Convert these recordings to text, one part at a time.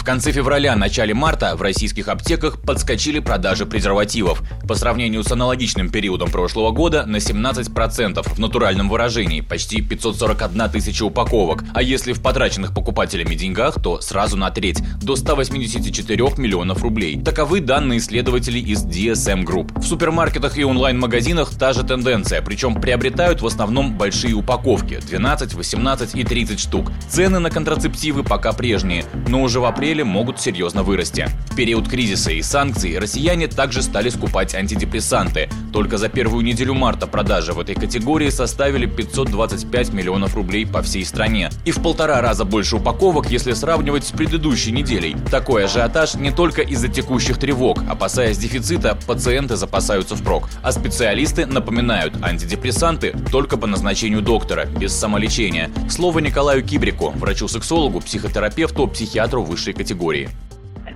В конце февраля, начале марта в российских аптеках подскочили продажи презервативов. По сравнению с аналогичным периодом прошлого года на 17% в натуральном выражении, почти 541 тысяча упаковок. А если в потраченных покупателями деньгах, то сразу на треть, до 184 миллионов рублей. Таковы данные исследователей из DSM Group. В супермаркетах и онлайн-магазинах та же тенденция, причем приобретают в основном большие упаковки – 12, 18 и 30 штук. Цены на контрацептивы пока прежние, но уже в апреле апреле могут серьезно вырасти. В период кризиса и санкций россияне также стали скупать антидепрессанты. Только за первую неделю марта продажи в этой категории составили 525 миллионов рублей по всей стране. И в полтора раза больше упаковок, если сравнивать с предыдущей неделей. Такой ажиотаж не только из-за текущих тревог. Опасаясь дефицита, пациенты запасаются впрок. А специалисты напоминают, антидепрессанты только по назначению доктора, без самолечения. Слово Николаю Кибрику, врачу-сексологу, психотерапевту, психиатру высшей категории.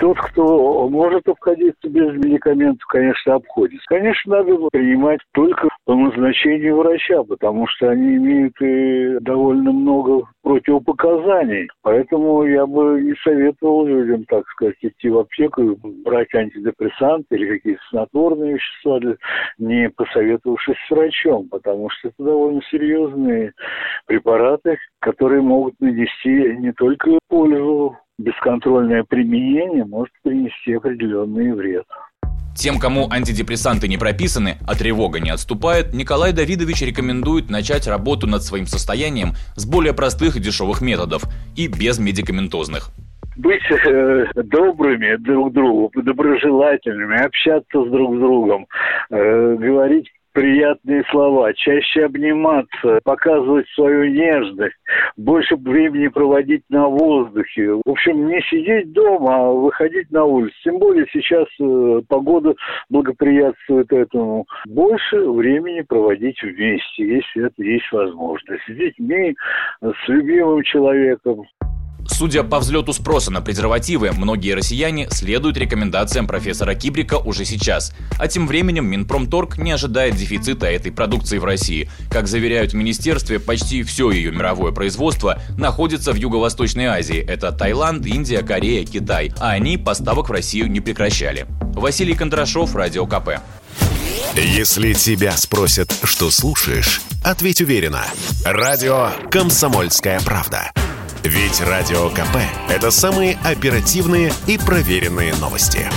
Тот, кто может обходиться без медикаментов, конечно, обходится. Конечно, надо принимать только по назначению врача, потому что они имеют и довольно много противопоказаний. Поэтому я бы не советовал людям, так сказать, идти в аптеку и брать антидепрессанты или какие-то снотворные вещества, не посоветовавшись с врачом, потому что это довольно серьезные препараты, которые могут нанести не только пользу бесконтрольное применение может принести определенный вред. Тем, кому антидепрессанты не прописаны, а тревога не отступает, Николай Давидович рекомендует начать работу над своим состоянием с более простых и дешевых методов и без медикаментозных быть э, добрыми друг другу, доброжелательными, общаться с друг с другом, э, говорить приятные слова, чаще обниматься, показывать свою нежность, больше времени проводить на воздухе. В общем, не сидеть дома, а выходить на улицу. Тем более сейчас э, погода благоприятствует этому. Больше времени проводить вместе, если это есть возможность. С детьми, с любимым человеком. Судя по взлету спроса на презервативы, многие россияне следуют рекомендациям профессора Кибрика уже сейчас. А тем временем Минпромторг не ожидает дефицита этой продукции в России. Как заверяют в министерстве, почти все ее мировое производство находится в Юго-Восточной Азии. Это Таиланд, Индия, Корея, Китай. А они поставок в Россию не прекращали. Василий Кондрашов, Радио КП. Если тебя спросят, что слушаешь, ответь уверенно. Радио «Комсомольская правда». Ведь Радио КП – это самые оперативные и проверенные новости.